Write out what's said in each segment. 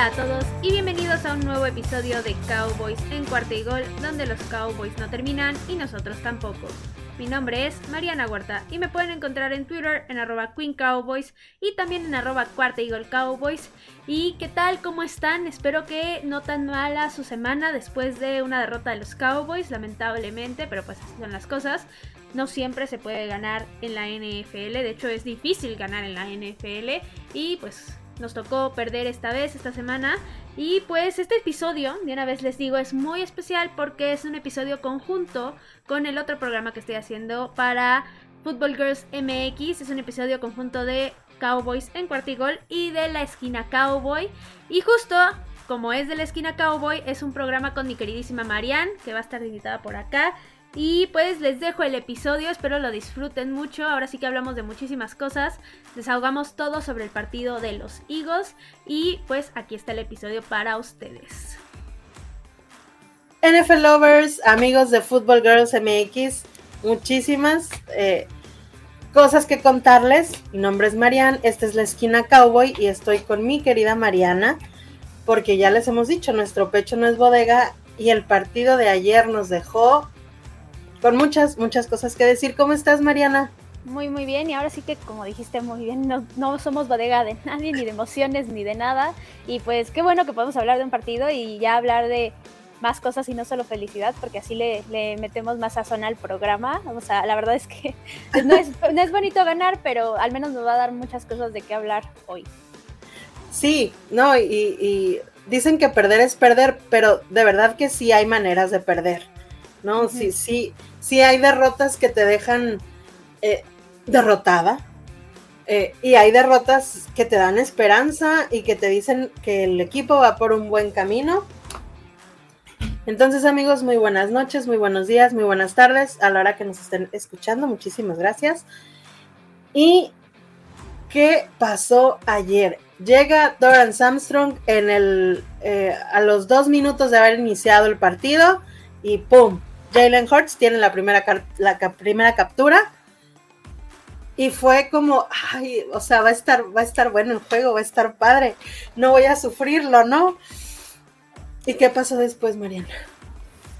Hola a todos y bienvenidos a un nuevo episodio de Cowboys en cuarta y gol, donde los Cowboys no terminan y nosotros tampoco. Mi nombre es Mariana Huerta y me pueden encontrar en Twitter en arroba Queen Cowboys y también en arroba cuarta gol Cowboys. ¿Y qué tal? ¿Cómo están? Espero que no tan mala su semana después de una derrota de los Cowboys, lamentablemente, pero pues así son las cosas. No siempre se puede ganar en la NFL, de hecho es difícil ganar en la NFL y pues nos tocó perder esta vez, esta semana. Y pues este episodio, de una vez les digo, es muy especial porque es un episodio conjunto con el otro programa que estoy haciendo para Football Girls MX. Es un episodio conjunto de Cowboys en Cuartigol y de la esquina Cowboy. Y justo como es de la esquina Cowboy, es un programa con mi queridísima Marianne, que va a estar invitada por acá. Y pues les dejo el episodio, espero lo disfruten mucho. Ahora sí que hablamos de muchísimas cosas. Desahogamos todo sobre el partido de los Eagles. Y pues aquí está el episodio para ustedes. NFL Lovers, amigos de Football Girls MX, muchísimas eh, cosas que contarles. Mi nombre es Marian, esta es la esquina Cowboy y estoy con mi querida Mariana, porque ya les hemos dicho, nuestro pecho no es bodega y el partido de ayer nos dejó con muchas, muchas cosas que decir. ¿Cómo estás, Mariana? Muy, muy bien. Y ahora sí que, como dijiste muy bien, no, no, somos bodega de nadie, ni de emociones, ni de nada. Y pues qué bueno que podemos hablar de un partido y ya hablar de más cosas y no solo felicidad, porque así le, le metemos más sazón al programa. O sea, la verdad es que no es, no es bonito ganar, pero al menos nos va a dar muchas cosas de qué hablar hoy. Sí, no, y, y dicen que perder es perder, pero de verdad que sí hay maneras de perder. ¿no? Sí, sí, sí hay derrotas que te dejan eh, derrotada. Eh, y hay derrotas que te dan esperanza y que te dicen que el equipo va por un buen camino. Entonces, amigos, muy buenas noches, muy buenos días, muy buenas tardes a la hora que nos estén escuchando. Muchísimas gracias. ¿Y qué pasó ayer? Llega Doran Samstrong en el, eh, a los dos minutos de haber iniciado el partido y ¡pum! Jalen Hurts tiene la primera, la primera captura. Y fue como, ay, o sea, va a estar, va a estar bueno el juego, va a estar padre. No voy a sufrirlo, ¿no? ¿Y qué pasó después, Mariana?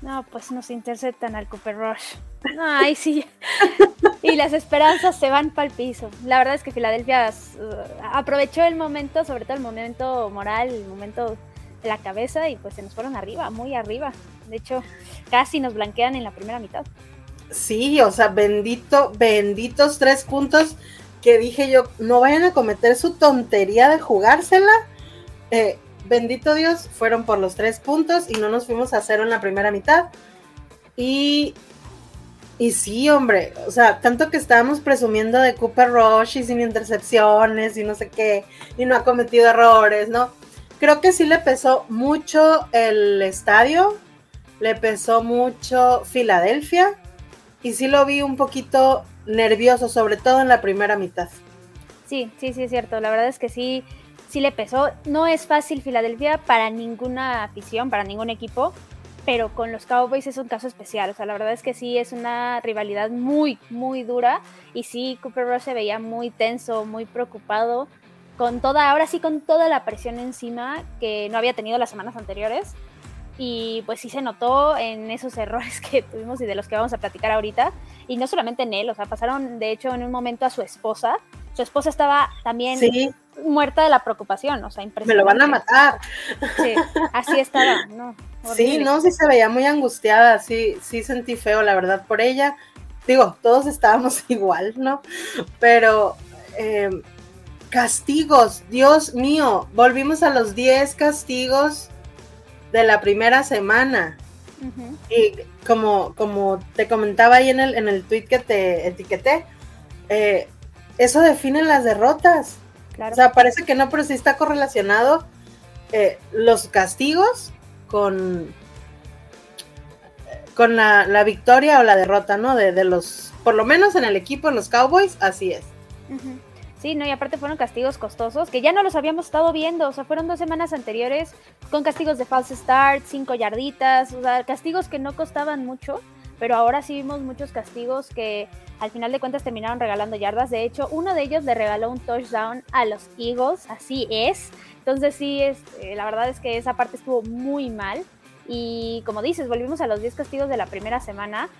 No, pues nos interceptan al Cooper Rush. Ay, sí. y las esperanzas se van para el piso. La verdad es que Filadelfia uh, aprovechó el momento, sobre todo el momento moral, el momento de la cabeza, y pues se nos fueron arriba, muy arriba. De hecho, casi nos blanquean en la primera mitad. Sí, o sea, bendito, benditos tres puntos que dije yo, no vayan a cometer su tontería de jugársela. Eh, bendito Dios, fueron por los tres puntos y no nos fuimos a cero en la primera mitad. Y, y sí, hombre, o sea, tanto que estábamos presumiendo de Cooper Rush y sin intercepciones y no sé qué, y no ha cometido errores, ¿no? Creo que sí le pesó mucho el estadio, le pesó mucho Filadelfia y sí lo vi un poquito nervioso, sobre todo en la primera mitad. Sí, sí, sí, es cierto. La verdad es que sí, sí le pesó. No es fácil Filadelfia para ninguna afición, para ningún equipo, pero con los Cowboys es un caso especial. O sea, la verdad es que sí es una rivalidad muy, muy dura. Y sí, Cooper Rush se veía muy tenso, muy preocupado. Con toda, ahora sí, con toda la presión encima que no había tenido las semanas anteriores y pues sí se notó en esos errores que tuvimos y de los que vamos a platicar ahorita. Y no solamente en él, o sea, pasaron de hecho en un momento a su esposa. Su esposa estaba también muerta de la preocupación, o sea, impresionante. Me lo van a matar. Sí, así estaba, ¿no? Sí, no, sí se veía muy angustiada, sí, sí sentí feo, la verdad, por ella. Digo, todos estábamos igual, ¿no? Pero em, castigos, Dios mío, volvimos a los 10 castigos de la primera semana. Y como, como te comentaba ahí en el, en el tweet que te etiqueté, eh, eso define las derrotas. O sea, parece que no, pero sí está correlacionado eh, los castigos con, con la, victoria o la derrota, ¿no? De, de, los, por lo menos en el equipo, en los Cowboys, así es. Sí, no, y aparte fueron castigos costosos que ya no los habíamos estado viendo, o sea, fueron dos semanas anteriores con castigos de false start, cinco yarditas, o sea, castigos que no costaban mucho, pero ahora sí vimos muchos castigos que al final de cuentas terminaron regalando yardas. De hecho, uno de ellos le regaló un touchdown a los Eagles, así es. Entonces sí, es, eh, la verdad es que esa parte estuvo muy mal. Y como dices, volvimos a los 10 castigos de la primera semana.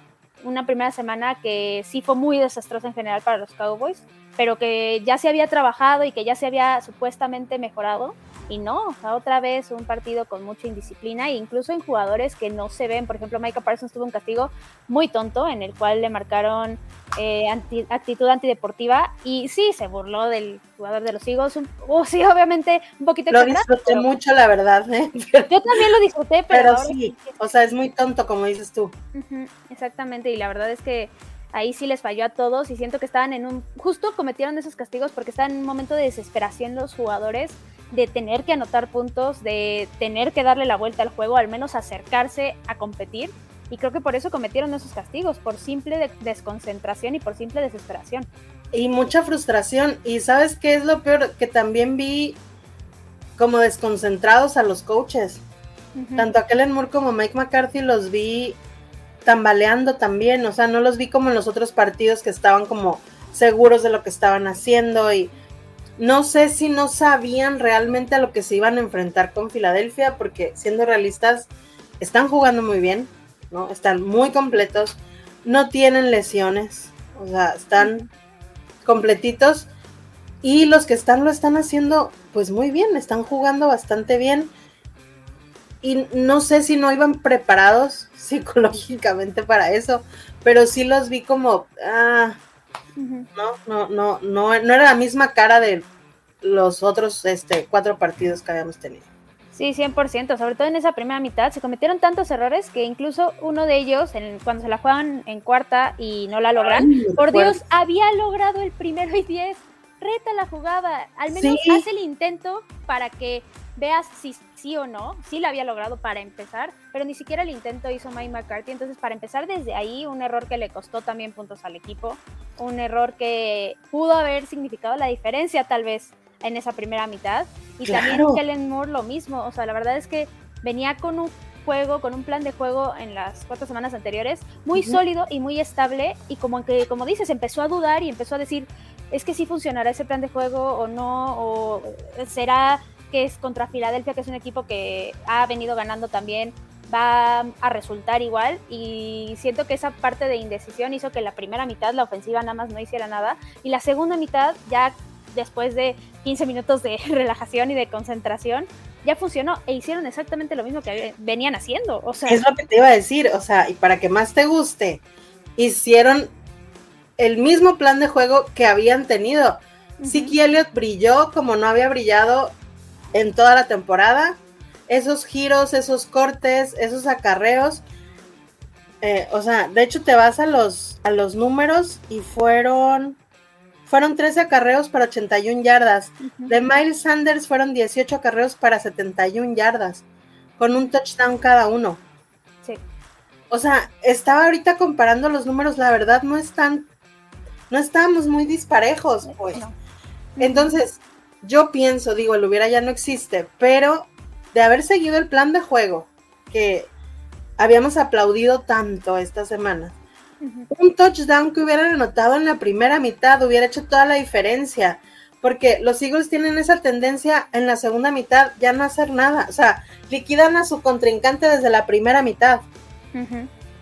Una primera semana que sí fue muy desastrosa en general para los Cowboys, pero que ya se había trabajado y que ya se había supuestamente mejorado. Y no, otra vez un partido con mucha indisciplina e incluso en jugadores que no se ven. Por ejemplo, Micah Parsons tuvo un castigo muy tonto en el cual le marcaron eh, actitud antideportiva y sí, se burló del jugador de los Eagles. oh, sí, obviamente un poquito Lo disfruté mucho, la verdad. ¿eh? Yo también lo disfruté, pero, sí, o sea, es muy tonto, como dices tú. exactamente, y la verdad es que ahí sí les falló a todos y siento que estaban en un, justo cometieron esos castigos porque estaban en un momento de desesperación los jugadores de tener que anotar puntos, de tener que darle la vuelta al juego, al menos acercarse a competir. Y creo que por eso cometieron esos castigos, por simple desconcentración y por simple desesperación. Y mucha frustración. Y sabes qué es lo peor? Que también vi como desconcentrados a los coaches. Tanto a Kellen Moore como a Mike McCarthy los vi tambaleando también. O sea, no los vi como en los otros partidos que estaban como seguros de lo que estaban haciendo y no sé si no sabían realmente a lo que se iban a enfrentar con Filadelfia, porque siendo realistas, están jugando muy bien, ¿no? Están muy completos, no tienen lesiones, o sea, están completitos. Y los que están lo están haciendo pues muy bien, están jugando bastante bien. Y no sé si no iban preparados psicológicamente para eso, pero sí los vi como, ah, no, no, no, no, no era la misma cara de los otros este, cuatro partidos que habíamos tenido. Sí, 100%, sobre todo en esa primera mitad se cometieron tantos errores que incluso uno de ellos, cuando se la juegan en cuarta y no la logran, por Dios, había logrado el primero y diez, reta la jugada, al menos hace el intento para que veas si sí o no, sí la había logrado para empezar, pero ni siquiera el intento hizo Mike McCarthy. Entonces, para empezar desde ahí, un error que le costó también puntos al equipo, un error que pudo haber significado la diferencia tal vez en esa primera mitad. Y también Kellen Moore lo mismo, o sea, la verdad es que venía con un juego, con un plan de juego en las cuatro semanas anteriores, muy sólido y muy estable, y como que, como dices, empezó a dudar y empezó a decir, es que sí funcionará ese plan de juego o no, o será que es contra Filadelfia, que es un equipo que ha venido ganando también, va a resultar igual. Y siento que esa parte de indecisión hizo que la primera mitad la ofensiva nada más no hiciera nada. Y la segunda mitad ya después de 15 minutos de relajación y de concentración ya funcionó e hicieron exactamente lo mismo que venían haciendo, o sea, es lo que te iba a decir, o sea, y para que más te guste, hicieron el mismo plan de juego que habían tenido. Siki Elliott brilló como no había brillado en toda la temporada. Esos giros, esos cortes, esos acarreos. Eh, o sea, de hecho te vas a los, a los números y fueron, fueron 13 acarreos para 81 yardas. De Miles Sanders fueron 18 acarreos para 71 yardas, con un touchdown cada uno. Sí. O sea, estaba ahorita comparando los números, la verdad no están, no estábamos muy disparejos, pues. Entonces, yo pienso, digo, el hubiera ya no existe, pero de haber seguido el plan de juego que habíamos aplaudido tanto esta semana, un touchdown que hubieran anotado en la primera mitad hubiera hecho toda la diferencia, porque los Eagles tienen esa tendencia en la segunda mitad ya no hacer nada, o sea, liquidan a su contrincante desde la primera mitad.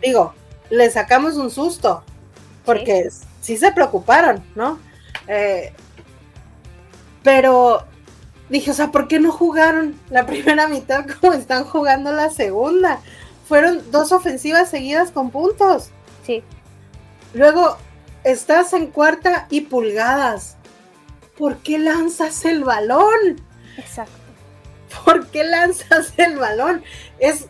Digo, le sacamos un susto, porque sí, se preocuparon, ¿no? Eh, pero dije, o sea, ¿por qué no jugaron la primera mitad como están jugando la segunda? Fueron dos ofensivas seguidas con puntos. Sí. Luego, estás en cuarta y pulgadas. ¿Por qué lanzas el balón? Exacto. ¿Por qué lanzas el balón? Es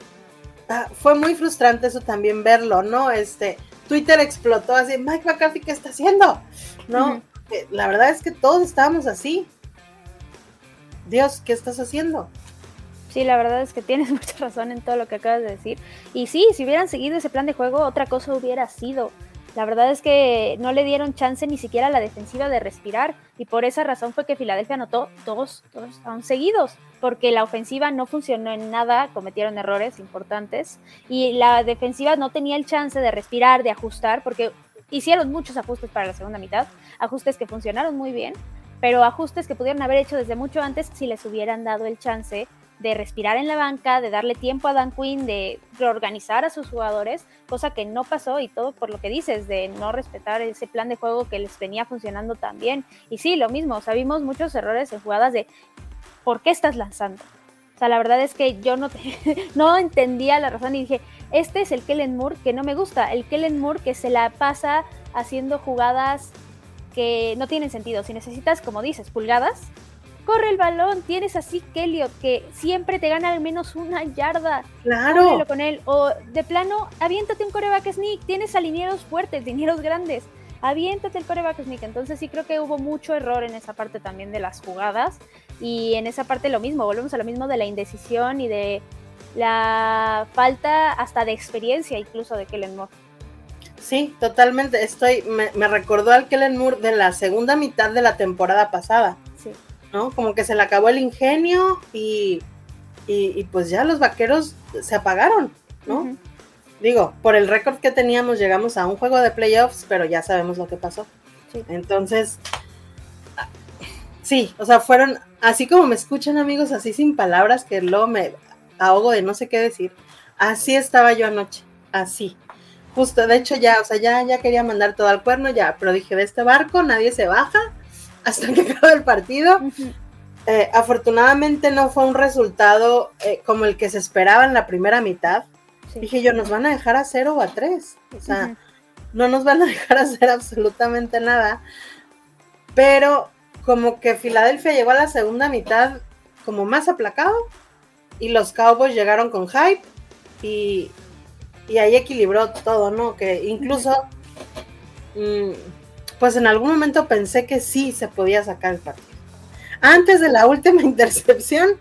ah, fue muy frustrante eso también verlo, ¿no? Este Twitter explotó así, Mike McCarthy, ¿qué está haciendo? ¿No? Eh, la verdad es que todos estábamos así. Dios, ¿qué estás haciendo? Sí, la verdad es que tienes mucha razón en todo lo que acabas de decir. Y sí, si hubieran seguido ese plan de juego, otra cosa hubiera sido. La verdad es que no le dieron chance ni siquiera a la defensiva de respirar y por esa razón fue que Filadelfia anotó dos, dos seguidos. porque la ofensiva no funcionó en nada, cometieron errores importantes y la defensiva no tenía el chance de respirar, de ajustar, porque hicieron muchos ajustes para la segunda mitad, ajustes que funcionaron muy bien, pero ajustes que pudieron haber hecho desde mucho antes si les hubieran dado el chance de respirar en la banca, de darle tiempo a Dan Quinn, de reorganizar a sus jugadores, cosa que no pasó y todo por lo que dices, de no respetar ese plan de juego que les venía funcionando tan bien. Y sí, lo mismo, o muchos errores en jugadas de ¿por qué estás lanzando? O sea, la verdad es que yo no, no entendía la razón y dije, este es el Kellen Moore que no me gusta, el Kellen Moore que se la pasa haciendo jugadas que no tienen sentido. Si necesitas, como dices, pulgadas, corre el balón, tienes así Kelly que siempre te gana al menos una yarda. Claro. con él. O de plano, aviéntate un coreback sneak, tienes alineados fuertes, dineros grandes. Aviéntate el coreback sneak. Entonces sí creo que hubo mucho error en esa parte también de las jugadas. Y en esa parte lo mismo, volvemos a lo mismo de la indecisión y de la falta hasta de experiencia incluso de Kellen Moore. Sí, totalmente. Estoy, me, recordó al Kellen Moore de la segunda mitad de la temporada pasada. Sí. ¿No? Como que se le acabó el ingenio y, y, pues ya los vaqueros se apagaron, ¿no? Digo, por el récord que teníamos llegamos a un juego de playoffs, pero ya sabemos lo que pasó. Sí. Entonces, sí, o sea, fueron, así como me escuchan amigos, así sin palabras, que luego me ahogo de no sé qué decir. Así estaba yo anoche, así. Justo, de hecho ya, o sea, ya, ya quería mandar todo al cuerno, ya, pero dije, de este barco nadie se baja hasta que acabe el partido. Eh, afortunadamente no fue un resultado eh, como el que se esperaba en la primera mitad. Dije yo, nos van a dejar a cero o a tres. O sea, no nos van a dejar hacer absolutamente nada. Pero como que Filadelfia llegó a la segunda mitad como más aplacado y los Cowboys llegaron con hype y, ahí equilibró todo, ¿no? Que incluso, mm, pues en algún momento pensé que sí se podía sacar el partido. Antes de la última intercepción,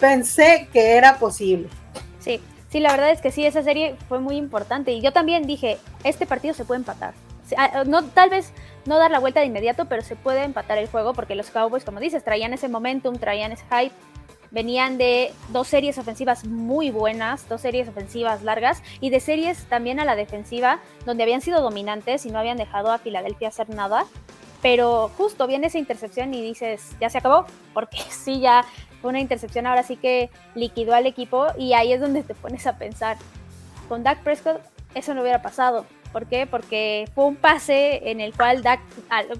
pensé que era posible. Sí, sí, la verdad es que sí, esa serie fue muy importante y yo también dije, este partido se puede empatar. Ah, no, tal vez no dar la vuelta de inmediato, pero se puede empatar el juego porque los Cowboys, como dices, traían ese momentum, traían ese hype Venían de dos series ofensivas muy buenas, dos series ofensivas largas y de series también a la defensiva donde habían sido dominantes y no habían dejado a Filadelfia hacer nada. Pero justo viene esa intercepción y dices, ya se acabó, porque sí, ya fue una intercepción ahora sí que liquidó al equipo y ahí es donde te pones a pensar, con Dak Prescott eso no hubiera pasado. ¿Por qué? Porque fue un pase en el cual Dak,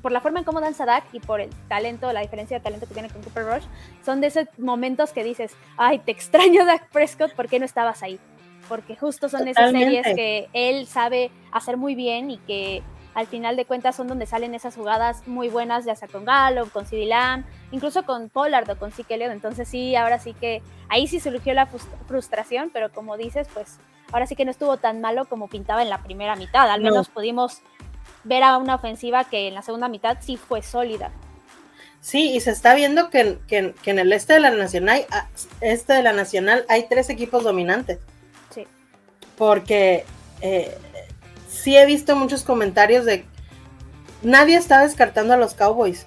por la forma en cómo danza Dak y por el talento, la diferencia de talento que tiene con Cooper Rush, son de esos momentos que dices, ay, te extraño Dak Prescott, ¿por qué no estabas ahí? Porque justo son esas series que él sabe hacer muy bien y que al final de cuentas son donde salen esas jugadas muy buenas, ya sea con Gallup, con CD Lamb, incluso con Pollard o con Zeke Entonces sí, ahora sí que ahí sí surgió la frustración, pero como dices, pues ahora sí que no estuvo tan malo como pintaba en la primera mitad. Al menos pudimos ver a una ofensiva que en la segunda mitad sí fue sólida. Sí, y se está viendo que, en el este de la nacional, ah, este de la nacional hay tres equipos dominantes. Sí. Porque eh, sí he visto muchos comentarios de nadie está descartando a los Cowboys.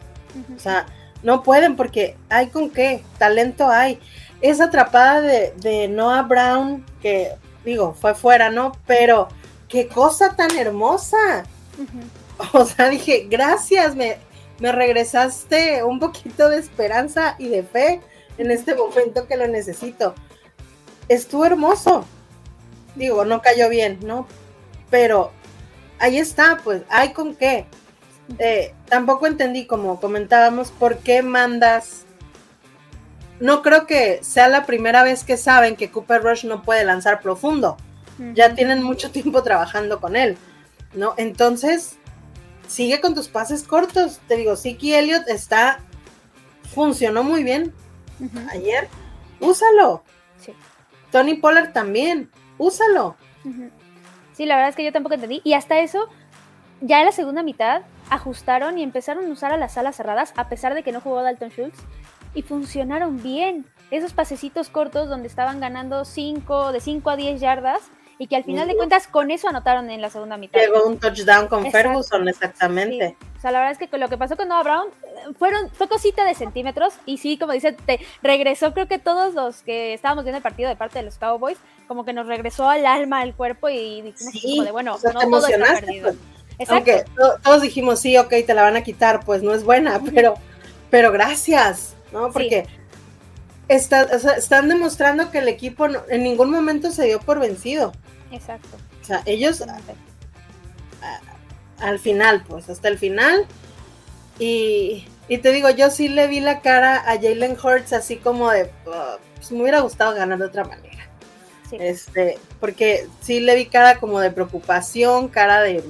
O sea, no pueden porque hay con qué, talento hay. Esa atrapada de, de Noah Brown, que digo, fue fuera, ¿no? Pero qué cosa tan hermosa. O sea, dije, gracias, me, me regresaste un poquito de esperanza y de fe en este momento que lo necesito. Estuvo hermoso. Digo, no cayó bien, ¿no? Pero ahí está, pues, hay con qué. Eh, tampoco entendí, como comentábamos, por qué mandas no creo que sea la primera vez que saben que Cooper Rush no puede lanzar profundo. Ya tienen mucho tiempo trabajando con él, ¿no? Entonces, sigue con tus pases cortos. Te digo, Siki Elliott está, funcionó muy bien ayer. Úsalo. Sí. Tony Pollard también, úsalo. Sí, la verdad es que yo tampoco entendí. Y hasta eso, ya en la segunda mitad, ajustaron y empezaron a usar a las alas cerradas, a pesar de que no jugó Dalton Schultz y funcionaron bien. Esos pasecitos cortos donde estaban ganando 5, de 5 a 10 yardas y que al final de cuentas con eso anotaron en la segunda mitad. Llegó un touchdown con Ferguson, exactamente. O sea, la verdad es que lo que pasó con Noah Brown, fueron, fue cosita de centímetros y sí, como dice, te regresó, creo que todos los que estábamos viendo el partido de parte de los Cowboys, como que nos regresó al alma, al cuerpo y dijimos como de, bueno, no todo está perdido. Pues. Aunque todos dijimos, sí, ok, te la van a quitar, pues no es buena, pero, pero gracias, ¿no? Porque están demostrando que el equipo en ningún momento se dio por vencido. Exacto. O sea, ellos al final, pues hasta el final. Y, te digo, yo sí le vi la cara a Jalen Hurts así como de, oh, pues me hubiera gustado ganar de otra manera. Este, porque sí le vi cara como de preocupación, cara de,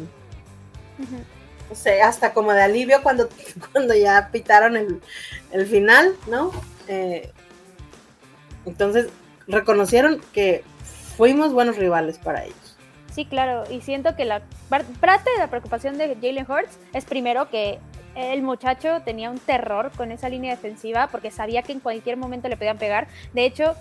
no sé, hasta como de alivio cuando, cuando ya pitaron el, el final, ¿no? Eh, entonces, reconocieron que fuimos buenos rivales para ellos. Sí, claro, y siento que la parte de la preocupación de Jalen Hurts es primero que el muchacho tenía un terror con esa línea defensiva porque sabía que en cualquier momento le podían pegar. De hecho,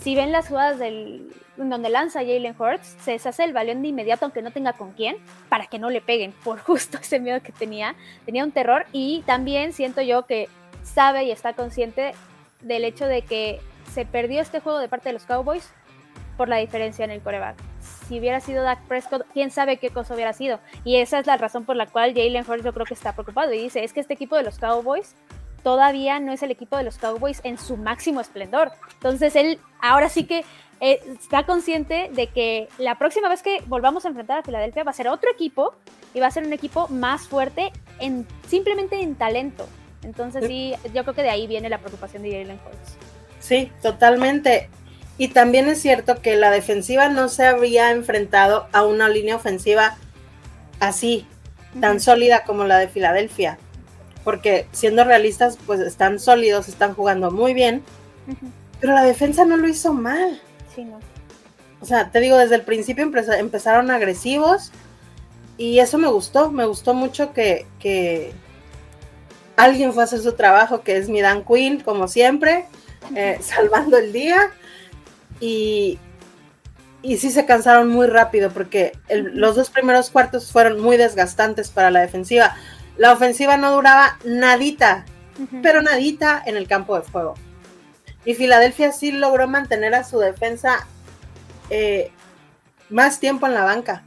si ven las jugadas del, donde lanza Jalen Hurts, se deshace el balón de inmediato aunque no tenga con quién, para que no le peguen, por justo ese miedo que tenía. Tenía un terror y también siento yo que sabe y está consciente del hecho de que se perdió este juego de parte de los Cowboys por la diferencia en el coreback. Si hubiera sido Dak Prescott, quién sabe qué cosa hubiera sido. Y esa es la razón por la cual Jalen Hurts yo creo que está preocupado y dice, es que este equipo de los Cowboys todavía no es el equipo de los Cowboys en su máximo esplendor. Entonces él ahora sí que eh, está consciente de que la próxima vez que volvamos a enfrentar a Filadelfia va a ser otro equipo y va a ser un equipo más fuerte en simplemente en talento. Entonces sí, yo creo que de ahí viene la preocupación de Jalen Hurts. Sí, totalmente. Y también es cierto que la defensiva no se había enfrentado a una línea ofensiva así, tan sólida como la de Filadelfia. Porque siendo realistas, pues están sólidos, están jugando muy bien. Pero la defensa no lo hizo mal. Sí, no. O sea, te digo, desde el principio empezaron agresivos. Y eso me gustó. Me gustó mucho que, que alguien fue a hacer su trabajo, que es mi Dan Quinn, como siempre, eh, salvando el día y, y sí se cansaron muy rápido porque los dos primeros cuartos fueron muy desgastantes para la defensiva. La ofensiva no duraba nadita, pero nadita en el campo de fuego. Y Filadelfia sí logró mantener a su defensa eh, más tiempo en la banca.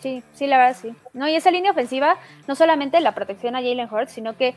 Sí, sí, la verdad sí. No, y esa línea ofensiva, no solamente la protección a Jalen Hurts, sino que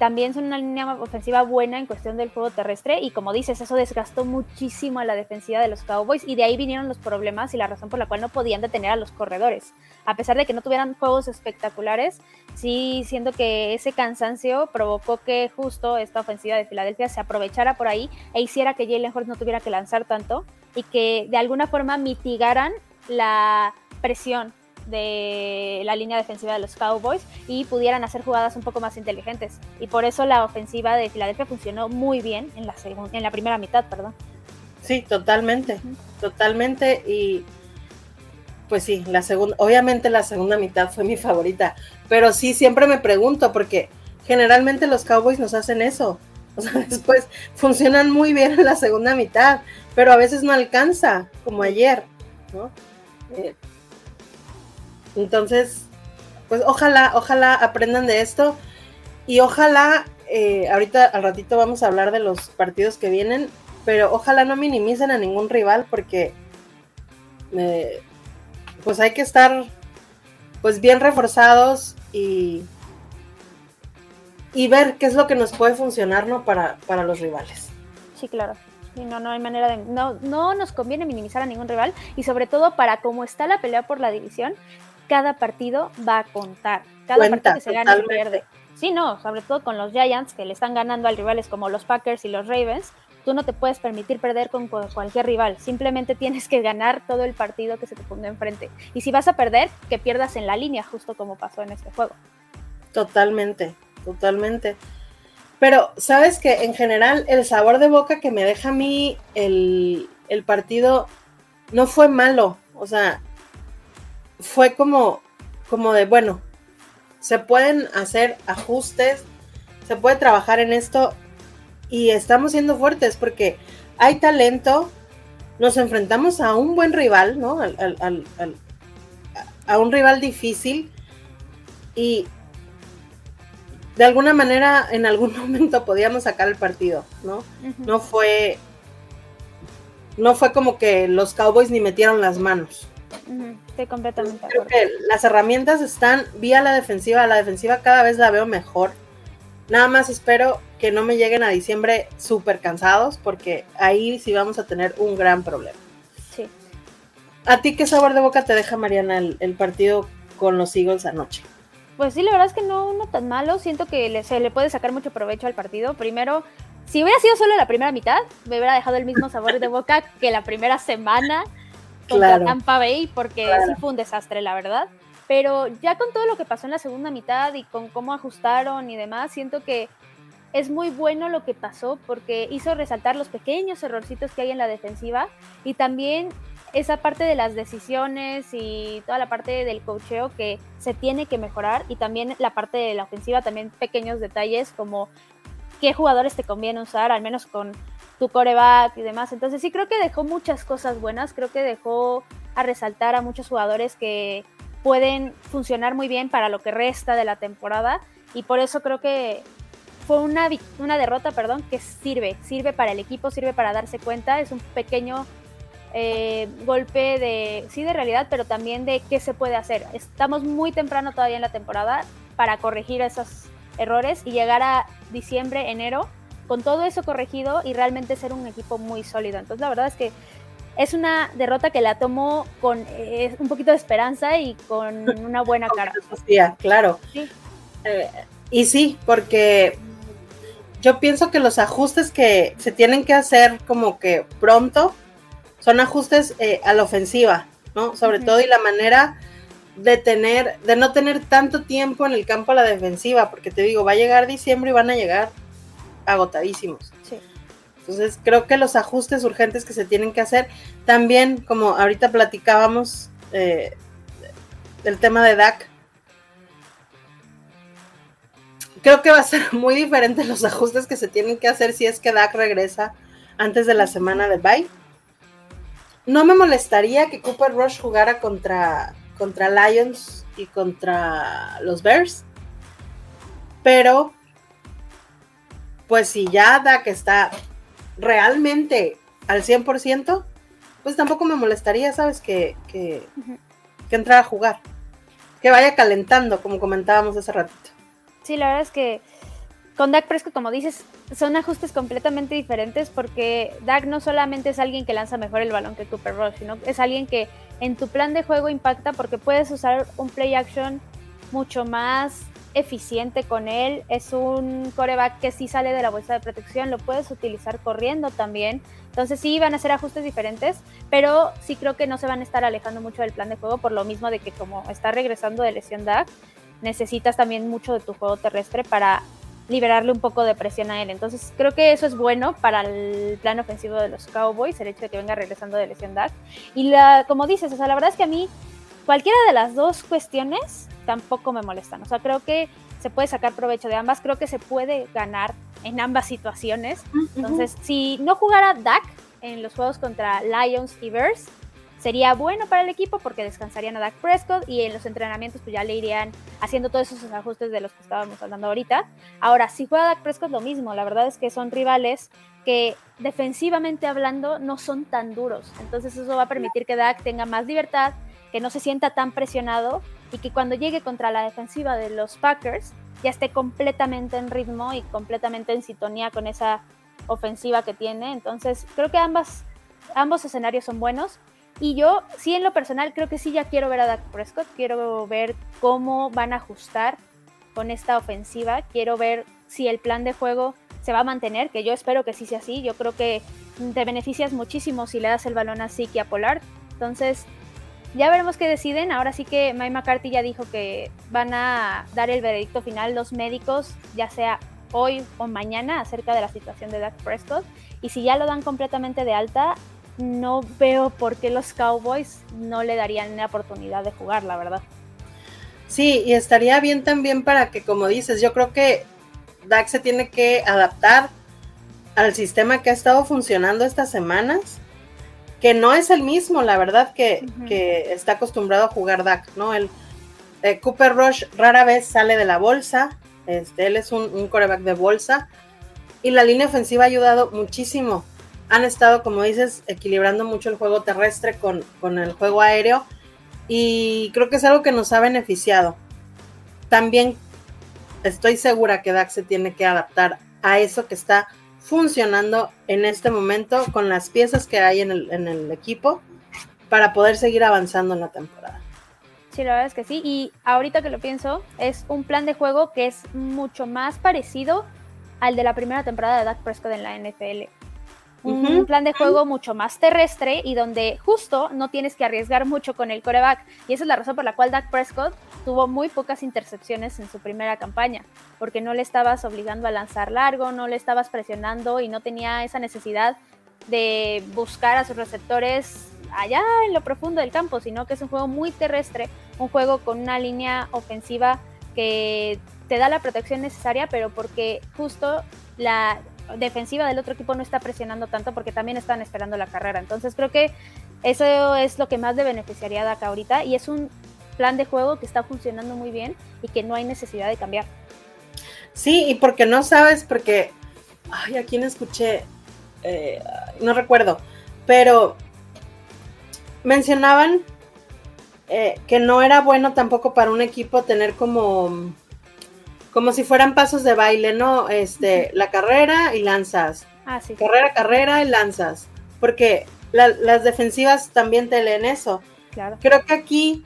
también son una línea ofensiva buena en cuestión del juego terrestre y como dices, eso desgastó muchísimo a la defensiva de los Cowboys y de ahí vinieron los problemas y la razón por la cual no podían detener a los corredores. A pesar de que no tuvieran juegos espectaculares, sí siento que ese cansancio provocó que justo esta ofensiva de Filadelfia se aprovechara por ahí e hiciera que Jalen Hurts no tuviera que lanzar tanto y que de alguna forma mitigaran la presión de la línea defensiva de los Cowboys y pudieran hacer jugadas un poco más inteligentes. Y por eso la ofensiva de Filadelfia funcionó muy bien en la, en la primera mitad, perdón. Sí, totalmente, totalmente. Y pues sí, la segunda, obviamente la segunda mitad fue mi favorita, pero sí siempre me pregunto porque generalmente los Cowboys nos hacen eso. O sea, después funcionan muy bien en la segunda mitad, pero a veces no alcanza, como ayer, ¿no? Eh, entonces, pues ojalá, ojalá aprendan de esto y ojalá, eh, ahorita al ratito vamos a hablar de los partidos que vienen, pero ojalá no minimicen a ningún rival porque eh, pues hay que estar pues bien reforzados y, y ver qué es lo que nos puede funcionar ¿no? para, para los rivales. Sí, claro. no, no hay manera de. No, no nos conviene minimizar a ningún rival. Y sobre todo para cómo está la pelea por la división, cada partido va a contar. Cada partido que se gana y pierde. Sí, no, sobre todo con los Giants que le están ganando a rivales como los Packers y los Ravens, tú no te puedes permitir perder con cualquier rival. Simplemente tienes que ganar todo el partido que se te ponga enfrente. Y si vas a perder, que pierdas en la línea, justo como pasó en este juego. Totalmente, totalmente. Pero, ¿sabes que En general, el sabor de boca que me deja a mí el, el partido no fue malo. O sea, fue como, como de, bueno, se pueden hacer ajustes, se puede trabajar en esto y estamos siendo fuertes porque hay talento, nos enfrentamos a un buen rival, ¿no? a un rival difícil y de alguna manera en algún momento podíamos sacar el partido, ¿no? No fue no fue como que los Cowboys ni metieron las manos. Estoy completamente Creo que las herramientas están vía la defensiva, la defensiva cada vez la veo mejor. Nada más espero que no me lleguen a diciembre súper cansados porque ahí sí vamos a tener un gran problema. Sí. ¿A ti qué sabor de boca te deja, Mariana, el partido con los Eagles anoche? Pues sí, la verdad es que no uno tan malo. Siento que se le puede sacar mucho provecho al partido. Primero, si hubiera sido solo la primera mitad, me hubiera dejado el mismo sabor de boca que la primera semana contra Tampa Bay, porque sí fue un desastre, la verdad. Pero ya con todo lo que pasó en la segunda mitad y con cómo ajustaron y demás, siento que es muy bueno lo que pasó porque hizo resaltar los pequeños errorcitos que hay en la defensiva y también esa parte de las decisiones y toda la parte del cocheo que se tiene que mejorar y también la parte de la ofensiva, también pequeños detalles como qué jugadores te conviene usar, al menos con tu coreback y demás. Entonces sí creo que dejó muchas cosas buenas, creo que dejó a resaltar a muchos jugadores que pueden funcionar muy bien para lo que resta de la temporada y por eso creo que fue una, una derrota, perdón, que sirve, sirve para el equipo, sirve para darse cuenta, es un pequeño eh, golpe de, sí, de realidad, pero también de qué se puede hacer. Estamos muy temprano todavía en la temporada para corregir esos errores y llegar a diciembre, enero, con todo eso corregido y realmente ser un equipo muy sólido. Entonces, la verdad es que es una derrota que la tomó con eh, un poquito de esperanza y con una buena cara. claro. Eh, y sí, porque yo pienso que los ajustes que se tienen que hacer como que pronto son ajustes eh, a la ofensiva, ¿no? Sobre todo y la manera de tener, de no tener tanto tiempo en el campo a la defensiva, porque te digo, va a llegar diciembre y van a llegar agotadísimos. Sí. Entonces, creo que los ajustes urgentes que se tienen que hacer, también, como ahorita platicábamos eh, del tema de DAC, creo que va a ser muy diferente los ajustes que se tienen que hacer si es que DAC regresa antes de la semana de bye no me molestaría que Cooper Rush jugara contra, contra Lions y contra los Bears. Pero, pues si ya da que está realmente al 100%, pues tampoco me molestaría, ¿sabes? Que, que, que entrara a jugar. Que vaya calentando, como comentábamos hace ratito. Sí, la verdad es que con Dak Prescott, como dices, son ajustes completamente diferentes porque Dak no solamente es alguien que lanza mejor el balón que Cooper Rush, sino es alguien que en tu plan de juego impacta porque puedes usar un play action mucho más eficiente con él. Es un coreback que sí sale de la bolsa de protección, lo puedes utilizar corriendo también. Entonces sí van a ser ajustes diferentes, pero sí creo que no se van a estar alejando mucho del plan de juego por lo mismo de que como está regresando de lesión Dak, necesitas también mucho de tu juego terrestre para liberarle un poco de presión a él. Entonces creo que eso es bueno para el plan ofensivo de los Cowboys, el hecho de que venga regresando de lesión Dak. Y la, como dices, o sea, la verdad es que a mí cualquiera de las dos cuestiones tampoco me molestan. O sea, creo que se puede sacar provecho de ambas, creo que se puede ganar en ambas situaciones. Entonces, si no jugara Dak en los juegos contra Lions y Bears, sería bueno para el equipo porque descansarían a Dak Prescott y en los entrenamientos pues ya le irían haciendo todos esos ajustes de los que estábamos hablando ahorita. Ahora, si juega Dak Prescott lo mismo, la verdad es que son rivales que defensivamente hablando no son tan duros, entonces eso va a permitir que Dak tenga más libertad, que no se sienta tan presionado y que cuando llegue contra la defensiva de los Packers ya esté completamente en ritmo y completamente en sintonía con esa ofensiva que tiene. Entonces, creo que ambas, ambos escenarios son buenos. Y yo, sí, en lo personal, creo que sí ya quiero ver a Dak Prescott, quiero ver cómo van a ajustar con esta ofensiva, quiero ver si el plan de juego se va a mantener, que yo espero que sí sea así, yo creo que te beneficias muchísimo si le das el balón a Siki a Polar, entonces ya veremos qué deciden, ahora sí que Mike McCarthy ya dijo que van a dar el veredicto final los médicos, ya sea hoy o mañana, acerca de la situación de Dak Prescott, y si ya lo dan completamente de alta, no veo por qué los Cowboys no le darían la oportunidad de jugar, la verdad. Sí, y estaría bien también para que, como dices, yo creo que Dak se tiene que adaptar al sistema que ha estado funcionando estas semanas, que no es el mismo, la verdad, que, está acostumbrado a jugar Dak, ¿no? El eh, Cooper Rush rara vez sale de la bolsa, Este, él es un, un coreback de bolsa y la línea ofensiva ha ayudado muchísimo. Han estado, como dices, equilibrando mucho el juego terrestre con, con el juego aéreo y creo que es algo que nos ha beneficiado. También estoy segura que Dak se tiene que adaptar a eso que está funcionando en este momento con las piezas que hay en el, en el equipo para poder seguir avanzando en la temporada. Sí, la verdad es que sí. Y ahorita que lo pienso, es un plan de juego que es mucho más parecido al de la primera temporada de Dak Prescott en la NFL. Un plan de juego mucho más terrestre y donde justo no tienes que arriesgar mucho con el coreback. Y esa es la razón por la cual Dak Prescott tuvo muy pocas intercepciones en su primera campaña, porque no le estabas obligando a lanzar largo, no le estabas presionando y no tenía esa necesidad de buscar a sus receptores allá en lo profundo del campo, sino que es un juego muy terrestre, un juego con una línea ofensiva que te da la protección necesaria, pero porque justo la defensiva del otro equipo no está presionando tanto porque también están esperando la carrera. Entonces creo que eso es lo que más le beneficiaría a Dak ahorita y es un plan de juego que está funcionando muy bien y que no hay necesidad de cambiar. Sí, y porque no sabes, porque, ay, a quién escuché, eh, no recuerdo, pero mencionaban eh, que no era bueno tampoco para un equipo tener como como si fueran pasos de baile, ¿no? Este, la carrera y lanzas. Ah, sí. Carrera, carrera y lanzas. Porque las defensivas también te leen eso. Claro. Creo que aquí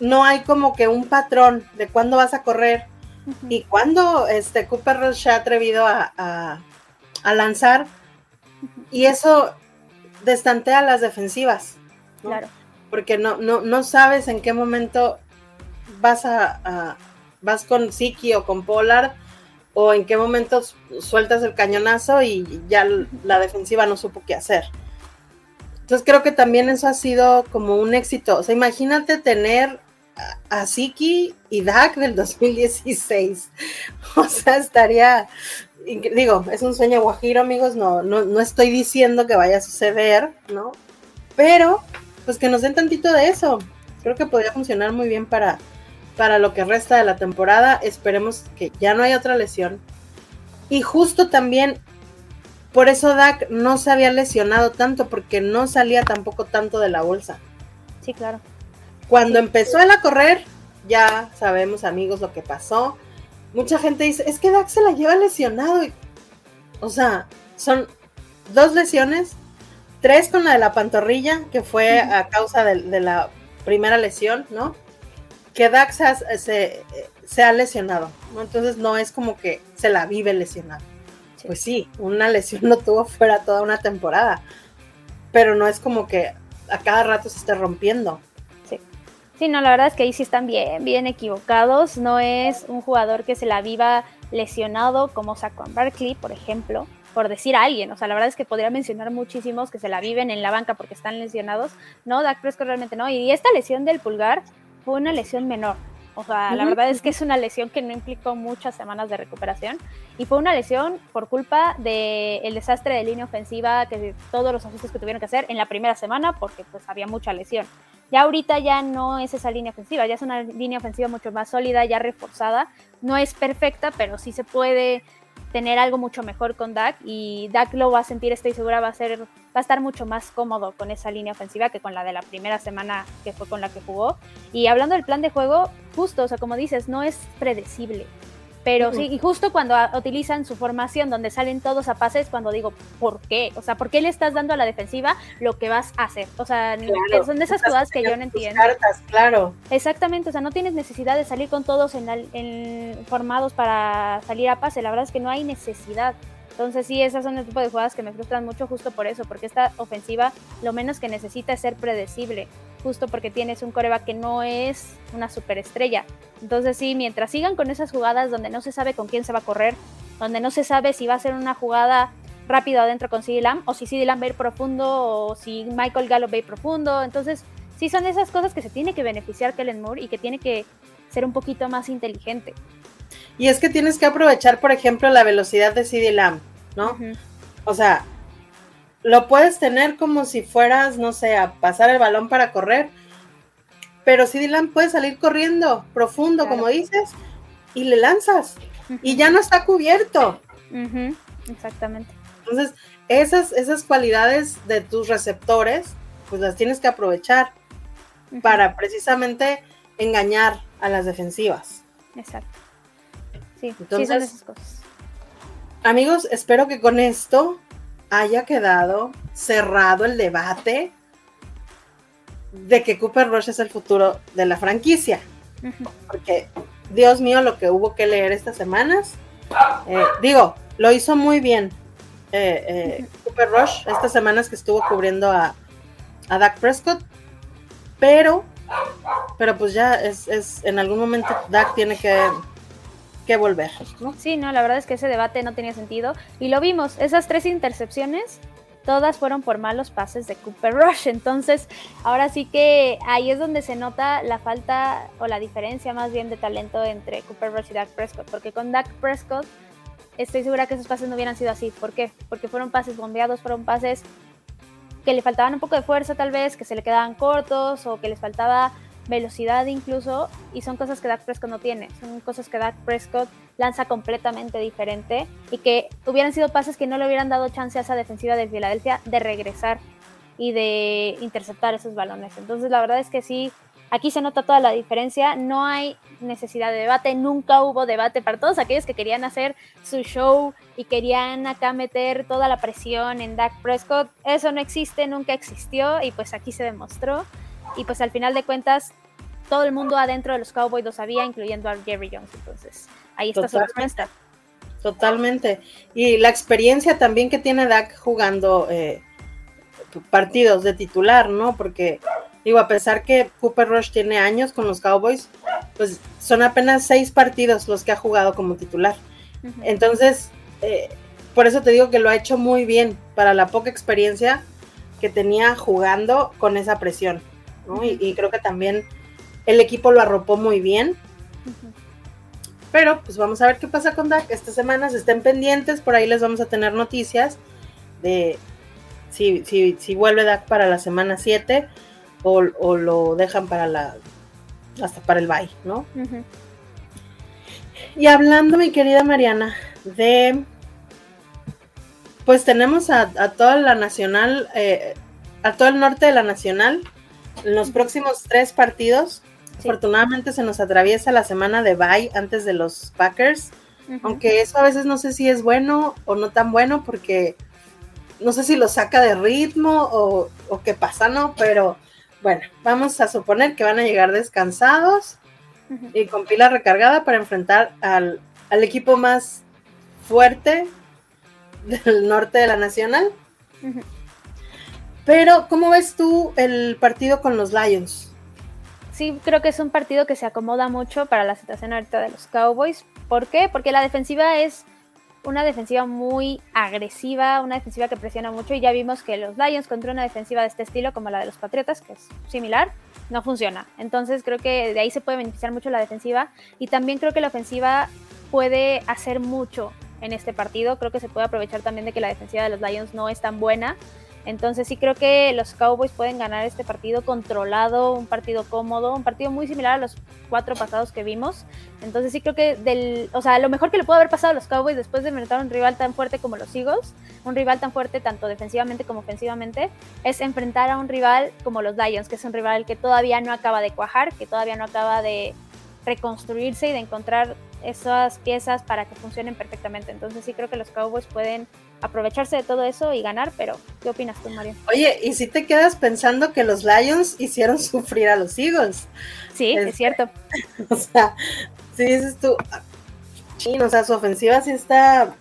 no hay como que un patrón de cuándo vas a correr y cuándo este, Cooper Rush se ha atrevido a, lanzar. Y eso destantea las defensivas. Claro. Porque no, no, no sabes en qué momento vas a vas con Siki o con Pollard o en qué momento sueltas el cañonazo y ya la defensiva no supo qué hacer. Entonces creo que también eso ha sido como un éxito. O sea, imagínate tener a Siki y Dak del 2016. O sea, estaría, digo, es un sueño guajiro, amigos, no, no, no estoy diciendo que vaya a suceder, ¿no? Pero, pues que nos den tantito de eso. Creo que podría funcionar muy bien para, para lo que resta de la temporada. Esperemos que ya no haya otra lesión. Y justo también, por eso Dak no se había lesionado tanto, porque no salía tampoco tanto de la bolsa. Sí, claro. Cuando empezó él a correr, ya sabemos amigos lo que pasó. Mucha gente dice, es que Dak se la lleva lesionado. o sea, son dos lesiones, tres con la de la pantorrilla, que fue a causa de la primera lesión, ¿no? Que Dax se, se, ha lesionado, ¿no? Entonces no es como que se la vive lesionado. Pues sí, una lesión lo tuvo fuera toda una temporada, pero no es como que a cada rato se esté rompiendo. Sí. Sí, no, la verdad es que ahí sí están bien, bien equivocados. No es un jugador que se la viva lesionado como Saquon Barkley, por ejemplo, por decir a alguien. O sea, la verdad es que podría mencionar muchísimos que se la viven en la banca porque están lesionados. No, Dak Prescott realmente no. Y esta lesión del pulgar, fue una lesión menor. O sea, la verdad es que es una lesión que no implicó muchas semanas de recuperación y fue una lesión por culpa del desastre de línea ofensiva, que todos los ajustes que tuvieron que hacer en la primera semana porque pues había mucha lesión. Ya ahorita ya no es esa línea ofensiva, ya es una línea ofensiva mucho más sólida, ya reforzada. No es perfecta, pero sí se puede tener algo mucho mejor con Dak y Dak lo va a sentir, estoy segura, va a ser, va a estar mucho más cómodo con esa línea ofensiva que con la de la primera semana que fue con la que jugó. Y hablando del plan de juego, justo, o sea, como dices, no es predecible. Pero sí, y justo cuando utilizan su formación donde salen todos a pases, cuando digo, ¿por qué? O sea, ¿por qué le estás dando a la defensiva lo que vas a hacer? O sea, son de esas cosas que yo no entiendo. Cartas, claro. Exactamente, o sea, no tienes necesidad de salir con todos en, formados para salir a pase, la verdad es que no hay necesidad. Entonces sí, esas son el tipo de jugadas que me frustran mucho justo por eso, porque esta ofensiva lo menos que necesita es ser predecible justo porque tienes un coreback que no es una superestrella. Entonces sí, mientras sigan con esas jugadas donde no se sabe con quién se va a correr, donde no se sabe si va a ser una jugada rápida adentro con CD Lamb, o si CD Lamb va a ir profundo, o si Michael Gallup va a ir profundo. Entonces, sí son esas cosas que se tiene que beneficiar Kellen Moore y que tiene que ser un poquito más inteligente. Y es que tienes que aprovechar, por ejemplo, la velocidad de CD Lamb, ¿no? O sea, lo puedes tener como si fueras, no sé, a pasar el balón para correr, pero si Dylan puede salir corriendo profundo, como dices, y le lanzas. y ya no está cubierto. Exactamente. Entonces, esas, esas cualidades de tus receptores, pues las tienes que aprovechar para precisamente engañar a las defensivas. Exacto. Sí, Entonces, sí son esas cosas. Amigos, espero que con esto haya quedado cerrado el debate de que Cooper Rush es el futuro de la franquicia. Porque, Dios mío, lo que hubo que leer estas semanas. Eh, digo, lo hizo muy bien eh, eh, Cooper Rush estas semanas que estuvo cubriendo a, a Dak Prescott. Pero, pero pues ya es, es en algún momento Dak tiene que que volver. ¿no? Sí, no, la verdad es que ese debate no tenía sentido. Y lo vimos, esas tres intercepciones todas fueron por malos pases de Cooper Rush. Entonces, ahora sí que ahí es donde se nota la falta o la diferencia más bien de talento entre Cooper Rush y Dak Prescott. Porque con Dak Prescott estoy segura que esos pases no hubieran sido así. ¿Por qué? Porque fueron pases bombeados, fueron pases que le faltaban un poco de fuerza tal vez, que se le quedaban cortos o que les faltaba velocidad incluso, y son cosas que Dak Prescott no tiene, son cosas que Dak Prescott lanza completamente diferente y que hubieran sido pases que no le hubieran dado chance a esa defensiva de Filadelfia de regresar y de interceptar esos balones. Entonces la verdad es que sí, aquí se nota toda la diferencia, no hay necesidad de debate, nunca hubo debate. Para todos aquellos que querían hacer su show y querían acá meter toda la presión en Dak Prescott, eso no existe, nunca existió y pues aquí se demostró y pues al final de cuentas todo el mundo adentro de los Cowboys lo sabía, incluyendo a Jerry Jones. Entonces, ahí está su respuesta. Totalmente. Y la experiencia también que tiene Dak jugando eh, partidos de titular, ¿no? Porque, digo, a pesar que Cooper Rush tiene años con los Cowboys, pues son apenas seis partidos los que ha jugado como titular. Entonces, eh, por eso te digo que lo ha hecho muy bien para la poca experiencia que tenía jugando con esa presión y, creo que también el equipo lo arropó muy bien. Pero pues vamos a ver qué pasa con Dak. Estas semanas estén pendientes, por ahí les vamos a tener noticias de si, si, vuelve Dak para la semana 7 o, lo dejan para la hasta para el bye, ¿no? Y hablando, mi querida Mariana, de pues tenemos a, toda la nacional, eh, a todo el norte de la nacional en los próximos tres partidos, afortunadamente se nos atraviesa la semana de bye antes de los Packers, aunque eso a veces no sé si es bueno o no tan bueno porque no sé si lo saca de ritmo o, qué pasa, ¿no? Pero bueno, vamos a suponer que van a llegar descansados y con pila recargada para enfrentar al, equipo más fuerte del norte de la Nacional. Pero, ¿cómo ves tú el partido con los Lions? Sí, creo que es un partido que se acomoda mucho para la situación ahorita de los Cowboys. ¿Por qué? Porque la defensiva es una defensiva muy agresiva, una defensiva que presiona mucho y ya vimos que los Lions contra una defensiva de este estilo como la de los Patriotas, que es similar, no funciona. Entonces creo que de ahí se puede beneficiar mucho la defensiva y también creo que la ofensiva puede hacer mucho en este partido. Creo que se puede aprovechar también de que la defensiva de los Lions no es tan buena entonces sí creo que los Cowboys pueden ganar este partido controlado, un partido cómodo, un partido muy similar a los cuatro pasados que vimos. Entonces sí creo que del, o sea, lo mejor que le puede haber pasado a los Cowboys después de enfrentar a un rival tan fuerte como los Eagles, un rival tan fuerte tanto defensivamente como ofensivamente, es enfrentar a un rival como los Lions, que es un rival que todavía no acaba de cuajar, que todavía no acaba de reconstruirse y de encontrar esas piezas para que funcionen perfectamente. Entonces sí creo que los Cowboys pueden aprovecharse de todo eso y ganar, pero ¿qué opinas tú, Mario? Oye, ¿y si te quedas pensando que los Lions hicieron sufrir a los Eagles? Sí, es, este, cierto. O sea, si dices tú, o sea, su ofensiva sí está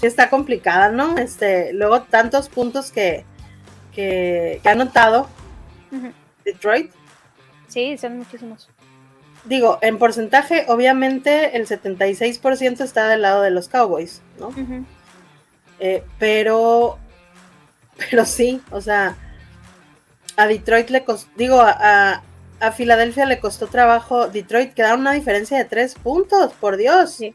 sí está complicada, ¿no? Este, luego tantos puntos que, que, ha anotado Detroit. Sí, son muchísimos digo, en porcentaje, obviamente el 76% está del lado de los Cowboys, ¿no? Eh, pero, pero sí, o sea, a Detroit le costó, digo, a, a, Filadelfia le costó trabajo, Detroit quedaron una diferencia de tres puntos, por Dios. Sí.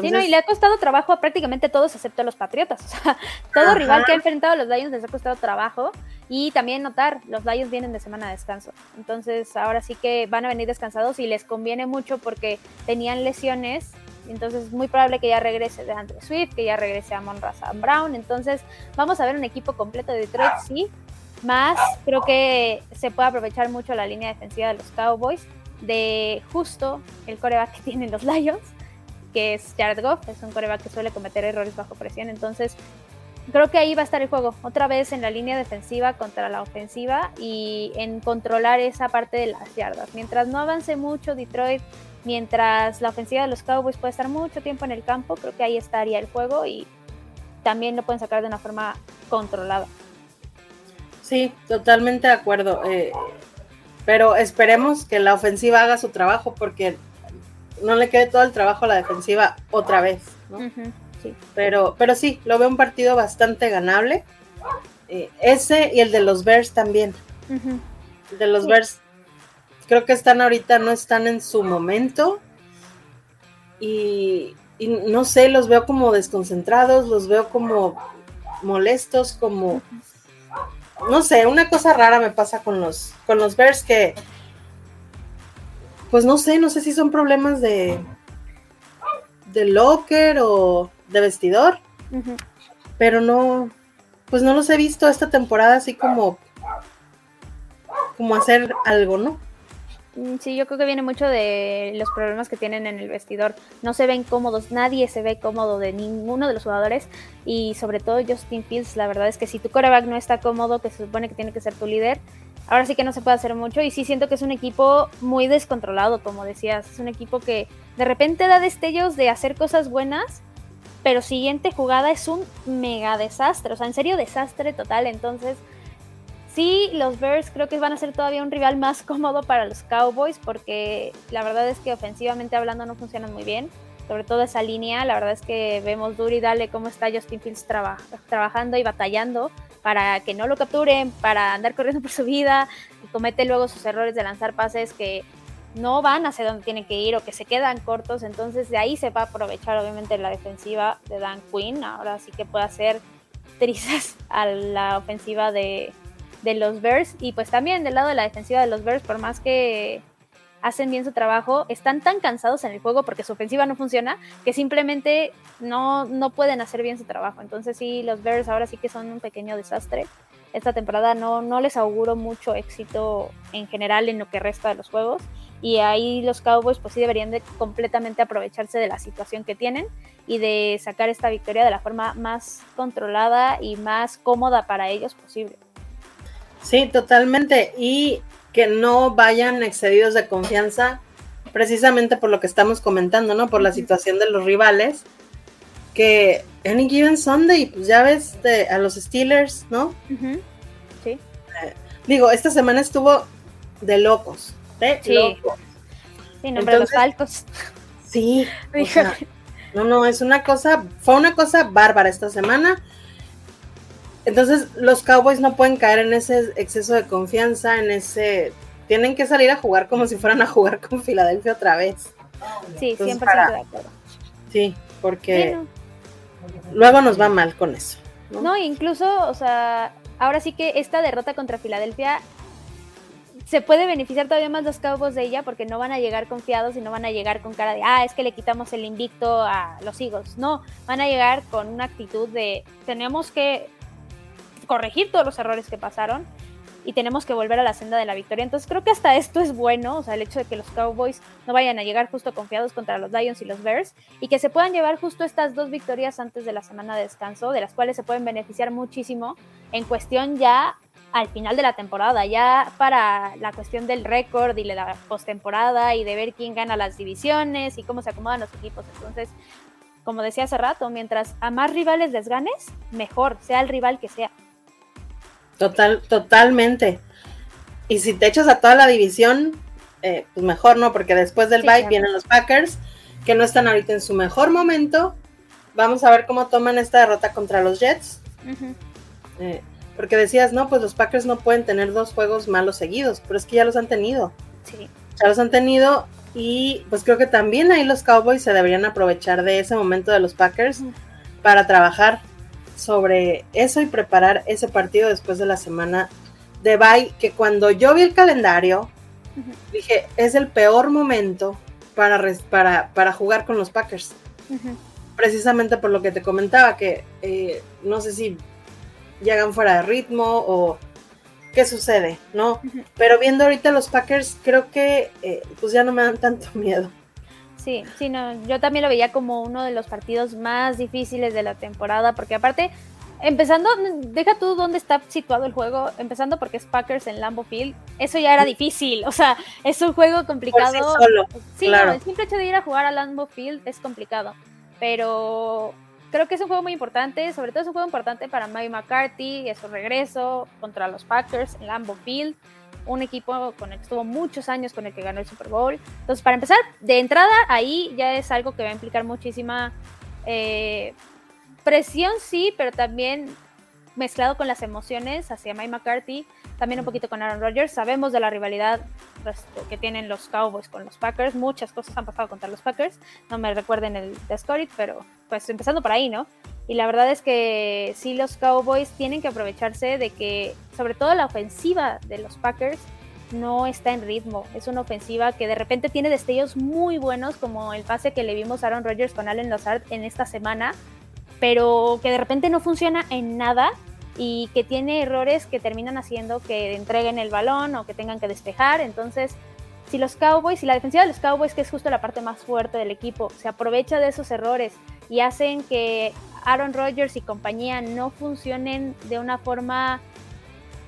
Sí, no, y le ha costado trabajo a prácticamente todos excepto a los Patriotas. O sea, todo rival que ha enfrentado a los Lions les ha costado trabajo. Y también notar, los Lions vienen de semana de descanso. Entonces, ahora sí que van a venir descansados y les conviene mucho porque tenían lesiones. Entonces, es muy probable que ya regrese de Andrew Swift, que ya regrese a Monra Brown. Entonces, vamos a ver un equipo completo de Detroit, sí. Más, creo que se puede aprovechar mucho la línea defensiva de los Cowboys de justo el coreback que tienen los Lions que es Jared Goff, es un coreback que suele cometer errores bajo presión, entonces creo que ahí va a estar el juego, otra vez en la línea defensiva contra la ofensiva y en controlar esa parte de las yardas. Mientras no avance mucho Detroit, mientras la ofensiva de los Cowboys puede estar mucho tiempo en el campo, creo que ahí estaría el juego y también lo pueden sacar de una forma controlada. Sí, totalmente de acuerdo. Eh, pero esperemos que la ofensiva haga su trabajo porque no le quede todo el trabajo a la defensiva otra vez, sí. Pero, pero sí, lo veo un partido bastante ganable. Eh, ese y el de los Bears también. El de los Bears, creo que están ahorita, no están en su momento. Y, no sé, los veo como desconcentrados, los veo como molestos, como... No sé, una cosa rara me pasa con los, con los Bears que pues no sé, no sé si son problemas de, de locker o de vestidor, pero no, pues no los he visto esta temporada así como, como hacer algo, ¿no? Mm, sí, yo creo que viene mucho de los problemas que tienen en el vestidor. No se ven cómodos, nadie se ve cómodo de ninguno de los jugadores y sobre todo Justin Fields. La verdad es que si tu coreback no está cómodo, que se supone que tiene que ser tu líder, ahora sí que no se puede hacer mucho y sí siento que es un equipo muy descontrolado, como decías, es un equipo que de repente da destellos de hacer cosas buenas, pero siguiente jugada es un mega desastre, o sea, en serio desastre total, entonces sí, los Bears creo que van a ser todavía un rival más cómodo para los Cowboys porque la verdad es que ofensivamente hablando no funcionan muy bien. Sobre todo esa línea, la verdad es que vemos duro y dale cómo está Justin Fields trabajando y batallando para que no lo capturen, para andar corriendo por su vida y comete luego sus errores de lanzar pases que no van hacia donde tienen que ir o que se quedan cortos, entonces de ahí se va a aprovechar obviamente la defensiva de Dan Quinn, ahora sí que puede hacer trizas a la ofensiva de, de los Bears. Y pues también del lado de la defensiva de los Bears, por más que hacen bien su trabajo, están tan cansados en el juego porque su ofensiva no funciona que simplemente no, no pueden hacer bien su trabajo. Entonces sí, los Bears ahora sí que son un pequeño desastre. Esta temporada no, no les auguro mucho éxito en general en lo que resta de los juegos. Y ahí los Cowboys pues sí deberían de completamente aprovecharse de la situación que tienen y de sacar esta victoria de la forma más controlada y más cómoda para ellos posible. Sí, totalmente. Y que no vayan excedidos de confianza, precisamente por lo que estamos comentando, ¿no? Por la situación de los rivales, que Any Given Sunday, pues ya ves a los Steelers, ¿no? Sí. Eh, digo, esta semana estuvo de locos, de sí. locos. Sí, nombre de los falcos. Sí. no, no, es una cosa, fue una cosa bárbara esta semana. Entonces, los Cowboys no pueden caer en ese exceso de confianza, en ese. Tienen que salir a jugar como si fueran a jugar con Filadelfia otra vez. Sí, 100% de acuerdo. Sí, porque luego nos va mal con eso. ¿no? incluso, o sea, ahora sí que esta derrota contra Filadelfia se puede beneficiar todavía más los Cowboys de ella porque no van a llegar confiados y no van a llegar con cara de, ah, es que le quitamos el invicto a los Eagles. No, van a llegar con una actitud de, tenemos que corregir todos los errores que pasaron y tenemos que volver a la senda de la victoria. Entonces creo que hasta esto es bueno, o sea, el hecho de que los Cowboys no vayan a llegar justo confiados contra los Lions y los Bears y que se puedan llevar justo estas dos victorias antes de la semana de descanso, de las cuales se pueden beneficiar muchísimo en cuestión ya al final de la temporada, ya para la cuestión del récord y la postemporada y de ver quién gana las divisiones y cómo se acomodan los equipos. Entonces, como decía hace rato, mientras a más rivales les ganes, mejor, sea el rival que sea. Total, totalmente. Y si te echas a toda la división, eh, pues mejor, ¿no? Porque después del bye vienen los Packers, que no están ahorita en su mejor momento. Vamos a ver cómo toman esta derrota contra los Jets. Eh, porque decías, no, pues los Packers no pueden tener dos juegos malos seguidos, pero es que ya los han tenido. Sí. Ya los han tenido Y pues creo que también ahí los Cowboys se deberían aprovechar de ese momento de los Packers para trabajar sobre eso y preparar ese partido después de la semana de bye, que cuando yo vi el calendario, dije, es el peor momento para, para, para jugar con los Packers. Precisamente por lo que te comentaba, que eh, no sé si llegan fuera de ritmo o qué sucede, ¿no? Pero viendo ahorita los Packers, creo que eh, pues ya no me dan tanto miedo. Sí, sí, no, yo también lo veía como uno de los partidos más difíciles de la temporada, porque aparte, empezando, deja tú dónde está situado el juego, empezando porque es Packers en Lambo Field, eso ya era difícil, o sea, es un juego complicado. sí, el simple hecho de ir a jugar a Lambo Field es complicado, pero creo que es un juego muy importante, sobre todo es un juego importante para Mike McCarthy y su regreso contra los Packers en Lambo Field un equipo con el que estuvo muchos años, con el que ganó el Super Bowl. Entonces, para empezar, de entrada, ahí ya es algo que va a implicar muchísima eh, presión, sí, pero también mezclado con las emociones hacia Mike McCarthy, también un poquito con Aaron Rodgers. Sabemos de la rivalidad que tienen los Cowboys con los Packers. Muchas cosas han pasado contra los Packers. No me recuerden el de Scorit, pero pues empezando por ahí, ¿no? Y la verdad es que sí los Cowboys tienen que aprovecharse de que, sobre todo la ofensiva de los Packers, no está en ritmo. Es una ofensiva que de repente tiene destellos muy buenos, como el pase que le vimos a Aaron Rodgers con Allen Lazard en esta semana, pero que de repente no funciona en nada y que tiene errores que terminan haciendo que entreguen el balón o que tengan que despejar. Entonces, si los Cowboys, y la defensiva de los Cowboys, que es justo la parte más fuerte del equipo, se aprovecha de esos errores y hacen que Aaron Rodgers y compañía no funcionen de una forma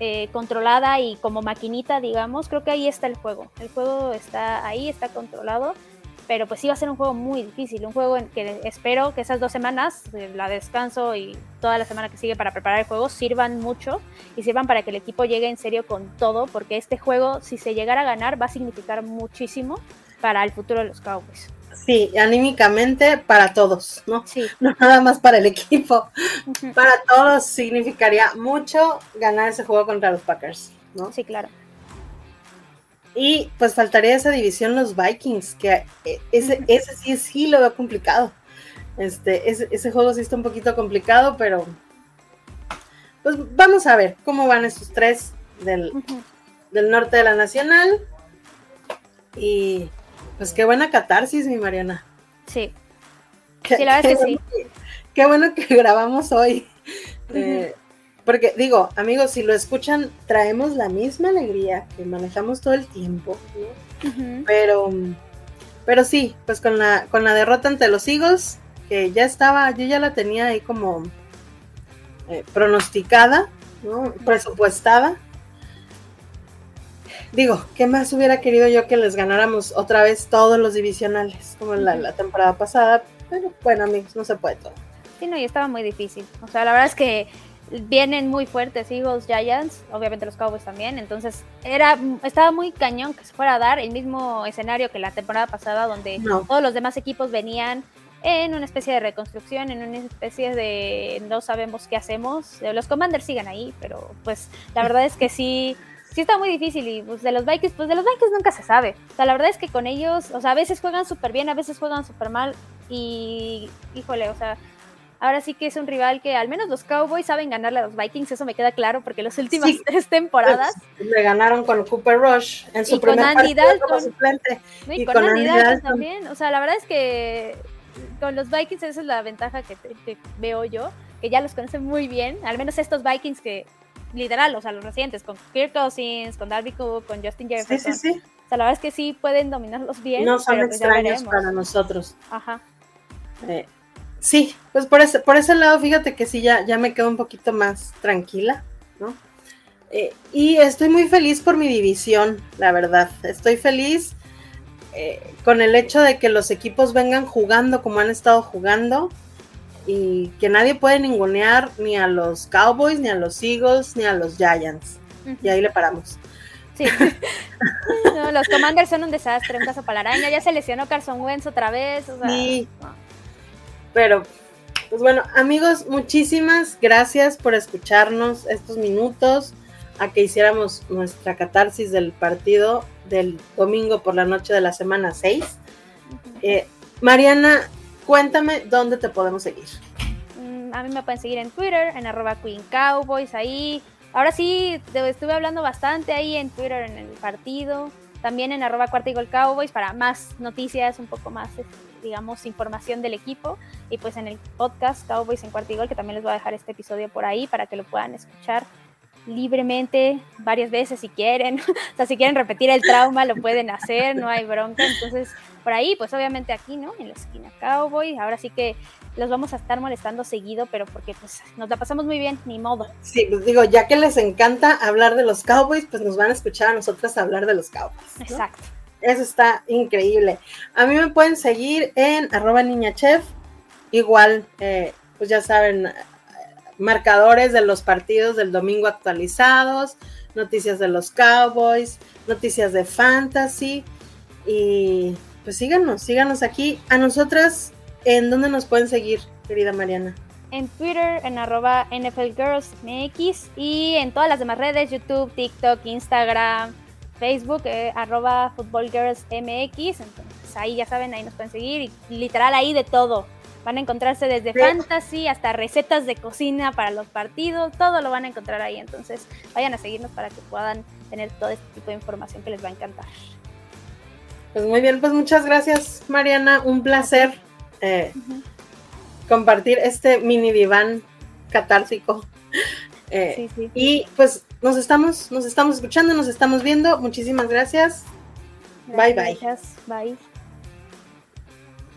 eh, controlada y como maquinita, digamos, creo que ahí está el juego. El juego está ahí, está controlado, pero pues sí va a ser un juego muy difícil, un juego en que espero que esas dos semanas, la descanso y toda la semana que sigue para preparar el juego, sirvan mucho y sirvan para que el equipo llegue en serio con todo, porque este juego, si se llegara a ganar, va a significar muchísimo para el futuro de los Cowboys. Sí, anímicamente para todos, ¿no? Sí. No nada más para el equipo. Para todos significaría mucho ganar ese juego contra los Packers, ¿no? Sí, claro. Y pues faltaría esa división los Vikings, que eh, ese, ese sí, sí lo veo complicado. Este, ese, juego sí está un poquito complicado, pero pues vamos a ver cómo van esos tres del, del norte de la Nacional. Y pues qué buena catarsis, mi Mariana. Sí. sí, la verdad es que sí. Qué bueno que grabamos hoy. Eh, porque digo, amigos, si lo escuchan, traemos la misma alegría que manejamos todo el tiempo, Pero, pero sí, pues con la, con la derrota ante los Eagles, que ya estaba, yo ya la tenía ahí como eh, pronosticada, ¿no? Presupuestada digo, ¿qué más hubiera querido yo que les ganáramos otra vez todos los divisionales, como en la, temporada pasada? Pero bueno, amigos, no se puede todo. Sí, no, y estaba muy difícil. O sea, la verdad es que vienen muy fuertes Eagles, Giants, obviamente los Cowboys también, entonces era estaba muy cañón que se fuera a dar el mismo escenario que la temporada pasada donde todos los demás equipos venían en una especie de reconstrucción, en una especie de no sabemos qué hacemos. Los Commanders siguen ahí, pero pues la verdad es que sí sí está muy difícil y pues de los Vikings, pues de los Vikings nunca se sabe. O sea, la verdad es que con ellos, o sea, a veces juegan súper bien, a veces juegan súper mal y, híjole, o sea, ahora sí que es un rival que al menos los Cowboys saben ganarle a los Vikings, eso me queda claro porque las últimas tres temporadas pues, le ganaron con Cooper Rush en su y primer con Andy Dalton, suplente. y, con, Andy, Dalton, también, o sea, la verdad es que con los Vikings esa es la ventaja que, que veo yo, que ya los conocen muy bien, al menos estos Vikings que literal, o sea, los recientes, con Kirk Cousins, con Darby Cook, con Justin Jefferson. Sí, sí, sí. O sea, la verdad es que sí pueden dominarlos bien. No son pues extraños para nosotros. Ajá. Eh, sí, pues por ese, por ese lado, fíjate que sí, ya, ya me quedo un poquito más tranquila, ¿no? Eh, y estoy muy feliz por mi división, la verdad. Estoy feliz eh, con el hecho de que los equipos vengan jugando como han estado jugando y que nadie puede ningunear ni a los Cowboys, ni a los Eagles, ni a los Giants. Y ahí le paramos. Sí. los Commanders son un desastre, un caso para la araña. Ya se lesionó Carson Wentz otra vez. sí. Pero, pues bueno, amigos, muchísimas gracias por escucharnos estos minutos. a que hiciéramos nuestra catarsis del partido del domingo por la noche de la semana 6. Eh, Mariana, cuéntame dónde te podemos seguir. Mm, a mí me pueden seguir en Twitter, en arroba Queen Cowboys, ahí. Ahora sí, estuve hablando bastante ahí en Twitter en el partido. También en arroba cuarta y gol Cowboys para más noticias, un poco más, digamos, información del equipo. Y pues en el podcast Cowboys en cuarta y gol, que también les voy a dejar este episodio por ahí para que lo puedan escuchar libremente varias veces si quieren. o sea, si quieren repetir el trauma, lo pueden hacer, no hay bronca. Entonces, por ahí, pues obviamente aquí, ¿no? En la esquina Cowboy. Ahora sí que los vamos a estar molestando seguido, pero porque pues nos la pasamos muy bien, ni modo. Sí, pues digo, ya que les encanta hablar de los Cowboys, pues nos van a escuchar a nosotras hablar de los Cowboys. Exacto. Eso está increíble. A mí me pueden seguir en arroba niñachef. Igual, eh, pues ya saben, marcadores de los partidos del domingo actualizados, noticias de los Cowboys, noticias de fantasy y pues síganos, síganos aquí. A nosotras, ¿en dónde nos pueden seguir, querida Mariana? En Twitter, en arroba NFLGirlsMX y en todas las demás redes, YouTube, TikTok, Instagram, Facebook, eh, arroba FootballGirlsMX. Entonces ahí ya saben, ahí nos pueden seguir y literal ahí de todo. Van a encontrarse desde fantasy hasta recetas de cocina para los partidos, todo lo van a encontrar ahí. Entonces vayan a seguirnos para que puedan tener todo este tipo de información que les va a encantar. Pues muy bien, pues muchas gracias Mariana, un placer eh, compartir este mini diván catártico. Eh, y pues nos estamos, nos estamos escuchando, nos estamos viendo. Muchísimas gracias. bye bye. Bye.